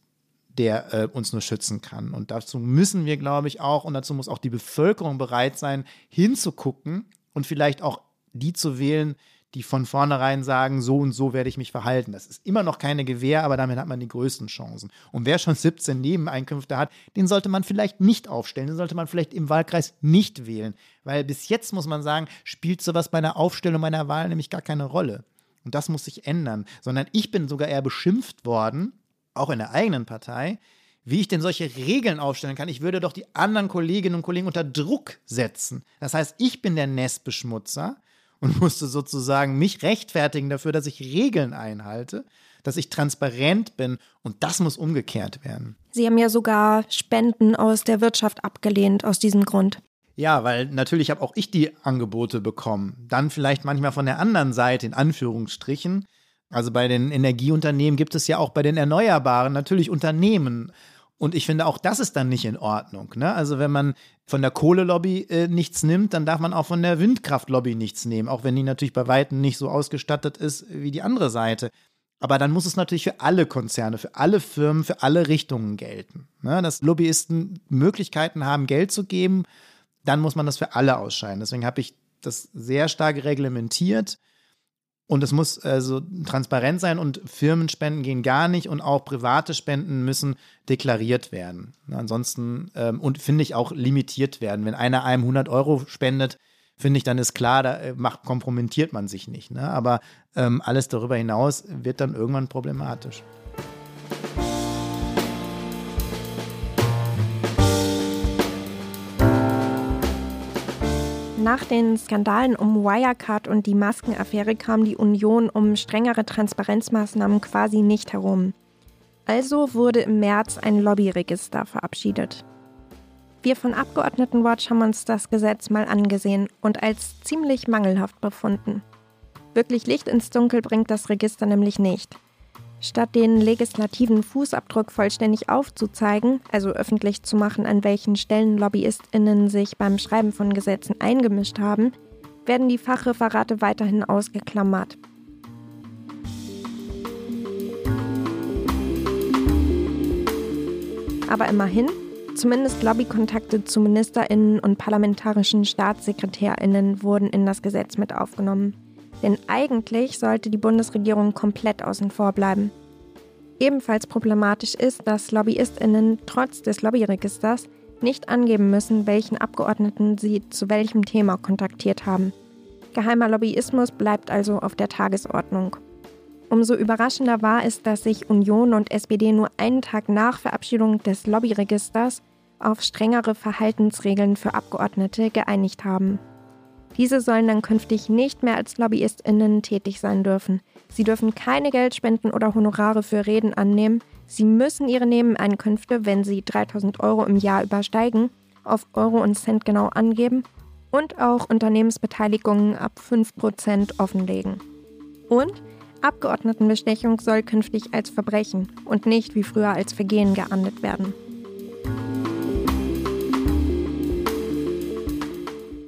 der äh, uns nur schützen kann. Und dazu müssen wir, glaube ich, auch, und dazu muss auch die Bevölkerung bereit sein, hinzugucken und vielleicht auch die zu wählen, die von vornherein sagen, so und so werde ich mich verhalten. Das ist immer noch keine Gewähr, aber damit hat man die größten Chancen. Und wer schon 17 Nebeneinkünfte hat, den sollte man vielleicht nicht aufstellen, den sollte man vielleicht im Wahlkreis nicht wählen. Weil bis jetzt muss man sagen, spielt sowas bei einer Aufstellung meiner Wahl nämlich gar keine Rolle. Und das muss sich ändern. Sondern ich bin sogar eher beschimpft worden, auch in der eigenen Partei, wie ich denn solche Regeln aufstellen kann. Ich würde doch die anderen Kolleginnen und Kollegen unter Druck setzen. Das heißt, ich bin der Nestbeschmutzer und musste sozusagen mich rechtfertigen dafür, dass ich Regeln einhalte, dass ich transparent bin und das muss umgekehrt werden. Sie haben ja sogar Spenden aus der Wirtschaft abgelehnt aus diesem Grund. Ja, weil natürlich habe auch ich die Angebote bekommen. Dann vielleicht manchmal von der anderen Seite, in Anführungsstrichen. Also bei den Energieunternehmen gibt es ja auch bei den Erneuerbaren natürlich Unternehmen. Und ich finde, auch das ist dann nicht in Ordnung. Ne? Also wenn man von der Kohlelobby äh, nichts nimmt, dann darf man auch von der Windkraftlobby nichts nehmen, auch wenn die natürlich bei Weitem nicht so ausgestattet ist wie die andere Seite. Aber dann muss es natürlich für alle Konzerne, für alle Firmen, für alle Richtungen gelten. Ne? Dass Lobbyisten Möglichkeiten haben, Geld zu geben, dann muss man das für alle ausscheiden. Deswegen habe ich das sehr stark reglementiert. Und es muss also transparent sein und Firmenspenden gehen gar nicht und auch private Spenden müssen deklariert werden. Ansonsten ähm, und finde ich auch limitiert werden. Wenn einer einem 100 Euro spendet, finde ich, dann ist klar, da äh, macht, kompromittiert man sich nicht. Ne? Aber ähm, alles darüber hinaus wird dann irgendwann problematisch. Nach den Skandalen um Wirecard und die Maskenaffäre kam die Union um strengere Transparenzmaßnahmen quasi nicht herum. Also wurde im März ein Lobbyregister verabschiedet. Wir von Abgeordnetenwatch haben uns das Gesetz mal angesehen und als ziemlich mangelhaft befunden. Wirklich Licht ins Dunkel bringt das Register nämlich nicht. Statt den legislativen Fußabdruck vollständig aufzuzeigen, also öffentlich zu machen, an welchen Stellen Lobbyistinnen sich beim Schreiben von Gesetzen eingemischt haben, werden die Fachreferate weiterhin ausgeklammert. Aber immerhin, zumindest Lobbykontakte zu Ministerinnen und parlamentarischen Staatssekretärinnen wurden in das Gesetz mit aufgenommen. Denn eigentlich sollte die Bundesregierung komplett außen vor bleiben. Ebenfalls problematisch ist, dass Lobbyistinnen trotz des Lobbyregisters nicht angeben müssen, welchen Abgeordneten sie zu welchem Thema kontaktiert haben. Geheimer Lobbyismus bleibt also auf der Tagesordnung. Umso überraschender war es, dass sich Union und SPD nur einen Tag nach Verabschiedung des Lobbyregisters auf strengere Verhaltensregeln für Abgeordnete geeinigt haben. Diese sollen dann künftig nicht mehr als Lobbyistinnen tätig sein dürfen. Sie dürfen keine Geldspenden oder Honorare für Reden annehmen. Sie müssen ihre Nebeneinkünfte, wenn sie 3000 Euro im Jahr übersteigen, auf Euro und Cent genau angeben und auch Unternehmensbeteiligungen ab 5% offenlegen. Und Abgeordnetenbestechung soll künftig als Verbrechen und nicht wie früher als Vergehen geahndet werden.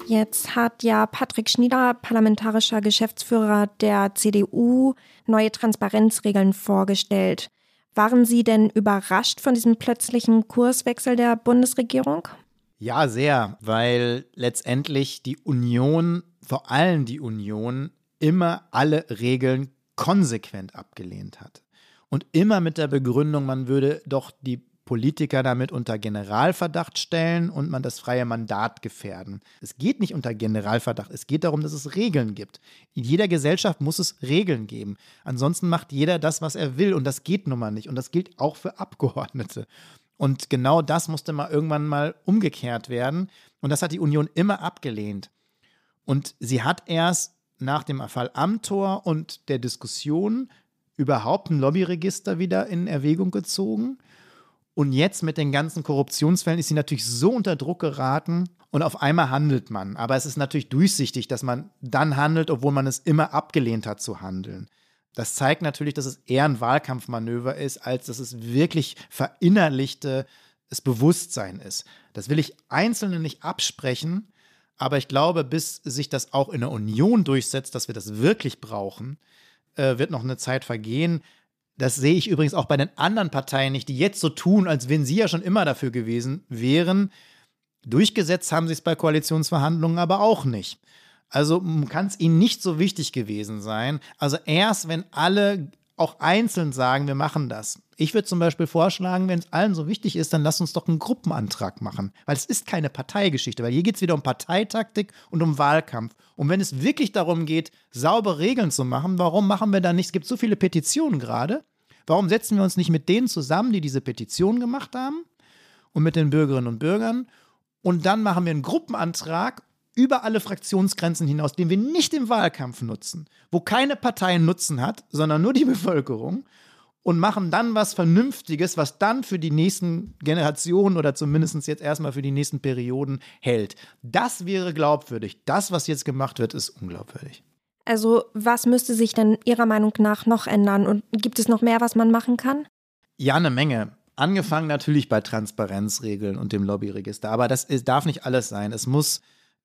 Jetzt hat ja Patrick Schnieder, parlamentarischer Geschäftsführer der CDU, neue Transparenzregeln vorgestellt. Waren Sie denn überrascht von diesem plötzlichen Kurswechsel der Bundesregierung? Ja, sehr, weil letztendlich die Union, vor allem die Union, immer alle Regeln konsequent abgelehnt hat. Und immer mit der Begründung, man würde doch die Politiker damit unter Generalverdacht stellen und man das freie Mandat gefährden. Es geht nicht unter Generalverdacht, es geht darum, dass es Regeln gibt. In jeder Gesellschaft muss es Regeln geben. Ansonsten macht jeder das, was er will und das geht nun mal nicht und das gilt auch für Abgeordnete. Und genau das musste mal irgendwann mal umgekehrt werden und das hat die Union immer abgelehnt. Und sie hat erst nach dem Fall Amtor und der Diskussion überhaupt ein Lobbyregister wieder in Erwägung gezogen und jetzt mit den ganzen Korruptionsfällen ist sie natürlich so unter Druck geraten und auf einmal handelt man. Aber es ist natürlich durchsichtig, dass man dann handelt, obwohl man es immer abgelehnt hat zu handeln. Das zeigt natürlich, dass es eher ein Wahlkampfmanöver ist, als dass es wirklich verinnerlichte das Bewusstsein ist. Das will ich Einzelnen nicht absprechen, aber ich glaube, bis sich das auch in der Union durchsetzt, dass wir das wirklich brauchen, äh, wird noch eine Zeit vergehen. Das sehe ich übrigens auch bei den anderen Parteien nicht, die jetzt so tun, als wenn sie ja schon immer dafür gewesen wären. Durchgesetzt haben sie es bei Koalitionsverhandlungen aber auch nicht. Also kann es ihnen nicht so wichtig gewesen sein. Also erst, wenn alle auch einzeln sagen, wir machen das. Ich würde zum Beispiel vorschlagen, wenn es allen so wichtig ist, dann lass uns doch einen Gruppenantrag machen. Weil es ist keine Parteigeschichte, weil hier geht es wieder um Parteitaktik und um Wahlkampf. Und wenn es wirklich darum geht, saubere Regeln zu machen, warum machen wir da nicht? Es gibt so viele Petitionen gerade. Warum setzen wir uns nicht mit denen zusammen, die diese Petition gemacht haben und mit den Bürgerinnen und Bürgern? Und dann machen wir einen Gruppenantrag über alle Fraktionsgrenzen hinaus, den wir nicht im Wahlkampf nutzen, wo keine Partei Nutzen hat, sondern nur die Bevölkerung und machen dann was Vernünftiges, was dann für die nächsten Generationen oder zumindest jetzt erstmal für die nächsten Perioden hält. Das wäre glaubwürdig. Das, was jetzt gemacht wird, ist unglaubwürdig. Also was müsste sich denn Ihrer Meinung nach noch ändern und gibt es noch mehr, was man machen kann? Ja, eine Menge. Angefangen natürlich bei Transparenzregeln und dem Lobbyregister. Aber das ist, darf nicht alles sein. Es muss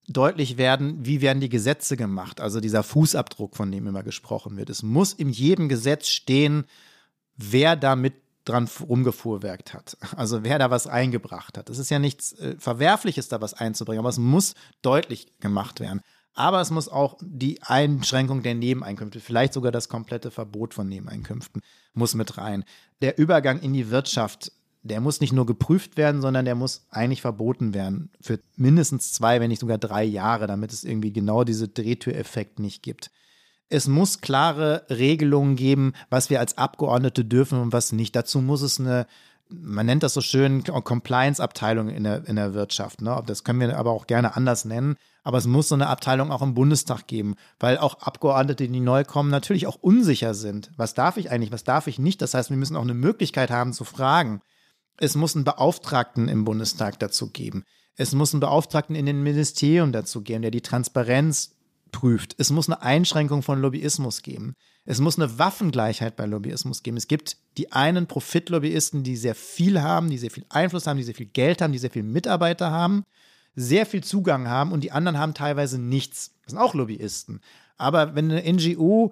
deutlich werden, wie werden die Gesetze gemacht, also dieser Fußabdruck, von dem immer gesprochen wird. Es muss in jedem Gesetz stehen, wer damit dran rumgefuhrwerkt hat. Also wer da was eingebracht hat. Es ist ja nichts äh, Verwerfliches, da was einzubringen, aber es muss deutlich gemacht werden. Aber es muss auch die Einschränkung der Nebeneinkünfte, vielleicht sogar das komplette Verbot von Nebeneinkünften, muss mit rein. Der Übergang in die Wirtschaft der muss nicht nur geprüft werden, sondern der muss eigentlich verboten werden für mindestens zwei, wenn nicht sogar drei Jahre, damit es irgendwie genau diese Drehtüreffekt nicht gibt. Es muss klare Regelungen geben, was wir als Abgeordnete dürfen und was nicht. Dazu muss es eine, man nennt das so schön, Compliance-Abteilung in der, in der Wirtschaft. Ne? Das können wir aber auch gerne anders nennen. Aber es muss so eine Abteilung auch im Bundestag geben, weil auch Abgeordnete, die neu kommen, natürlich auch unsicher sind. Was darf ich eigentlich, was darf ich nicht? Das heißt, wir müssen auch eine Möglichkeit haben zu fragen. Es muss einen Beauftragten im Bundestag dazu geben. Es muss einen Beauftragten in den Ministerien dazu geben, der die Transparenz prüft. Es muss eine Einschränkung von Lobbyismus geben. Es muss eine Waffengleichheit bei Lobbyismus geben. Es gibt die einen Profitlobbyisten, die sehr viel haben, die sehr viel Einfluss haben, die sehr viel Geld haben, die sehr viele Mitarbeiter haben, sehr viel Zugang haben und die anderen haben teilweise nichts. Das sind auch Lobbyisten. Aber wenn eine NGO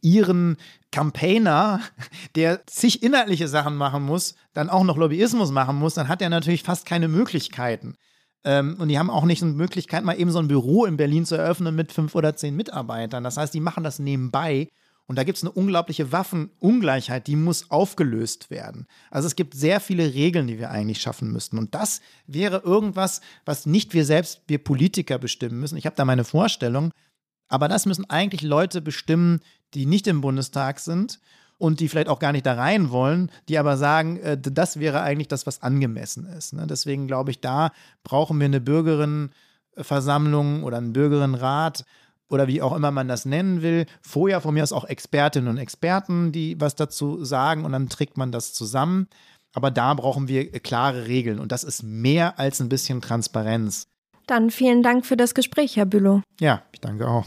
ihren Campaigner, der zig inhaltliche Sachen machen muss, dann auch noch Lobbyismus machen muss, dann hat er natürlich fast keine Möglichkeiten. Ähm, und die haben auch nicht eine Möglichkeit, mal eben so ein Büro in Berlin zu eröffnen mit fünf oder zehn Mitarbeitern. Das heißt, die machen das nebenbei. Und da gibt es eine unglaubliche Waffenungleichheit, die muss aufgelöst werden. Also es gibt sehr viele Regeln, die wir eigentlich schaffen müssten. Und das wäre irgendwas, was nicht wir selbst, wir Politiker bestimmen müssen. Ich habe da meine Vorstellung. Aber das müssen eigentlich Leute bestimmen, die nicht im Bundestag sind und die vielleicht auch gar nicht da rein wollen, die aber sagen, äh, das wäre eigentlich das, was angemessen ist. Ne? Deswegen glaube ich, da brauchen wir eine Bürgerinnenversammlung oder einen Bürgerinnenrat oder wie auch immer man das nennen will. Vorher von mir aus auch Expertinnen und Experten, die was dazu sagen und dann trägt man das zusammen. Aber da brauchen wir klare Regeln und das ist mehr als ein bisschen Transparenz. Dann vielen Dank für das Gespräch, Herr Bülow. Ja, ich danke auch.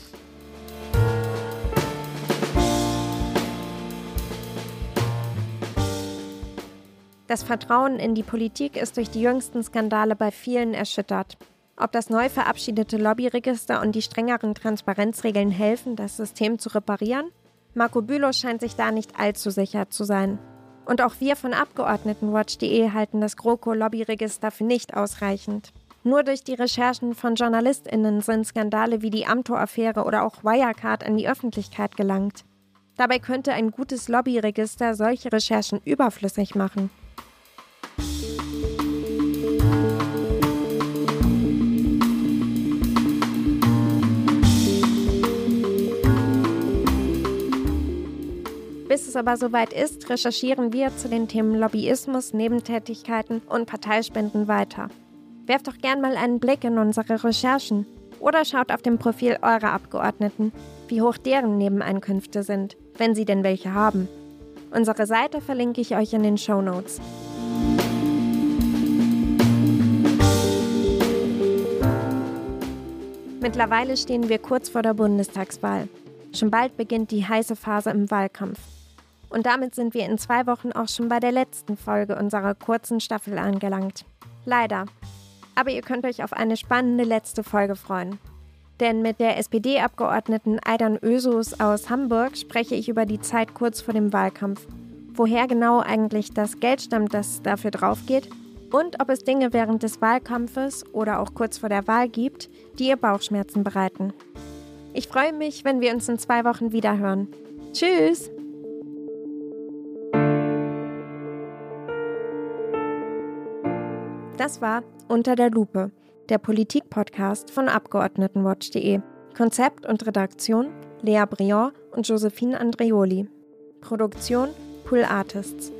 Das Vertrauen in die Politik ist durch die jüngsten Skandale bei vielen erschüttert. Ob das neu verabschiedete Lobbyregister und die strengeren Transparenzregeln helfen, das System zu reparieren? Marco Bülow scheint sich da nicht allzu sicher zu sein. Und auch wir von Abgeordnetenwatch.de halten das GroKo-Lobbyregister für nicht ausreichend. Nur durch die Recherchen von JournalistInnen sind Skandale wie die Amtor-Affäre oder auch Wirecard an die Öffentlichkeit gelangt. Dabei könnte ein gutes Lobbyregister solche Recherchen überflüssig machen. Bis es aber soweit ist, recherchieren wir zu den Themen Lobbyismus, Nebentätigkeiten und Parteispenden weiter. Werft doch gern mal einen Blick in unsere Recherchen oder schaut auf dem Profil eurer Abgeordneten, wie hoch deren Nebeneinkünfte sind, wenn sie denn welche haben. Unsere Seite verlinke ich euch in den Show Notes. Mittlerweile stehen wir kurz vor der Bundestagswahl. Schon bald beginnt die heiße Phase im Wahlkampf. Und damit sind wir in zwei Wochen auch schon bei der letzten Folge unserer kurzen Staffel angelangt. Leider. Aber ihr könnt euch auf eine spannende letzte Folge freuen. Denn mit der SPD-Abgeordneten Aidan Ösus aus Hamburg spreche ich über die Zeit kurz vor dem Wahlkampf. Woher genau eigentlich das Geld stammt, das dafür draufgeht und ob es Dinge während des Wahlkampfes oder auch kurz vor der Wahl gibt, die ihr Bauchschmerzen bereiten. Ich freue mich, wenn wir uns in zwei Wochen wiederhören. Tschüss! Das war Unter der Lupe, der Politik-Podcast von Abgeordnetenwatch.de. Konzept und Redaktion Lea Briand und Josephine Andreoli. Produktion Pool Artists.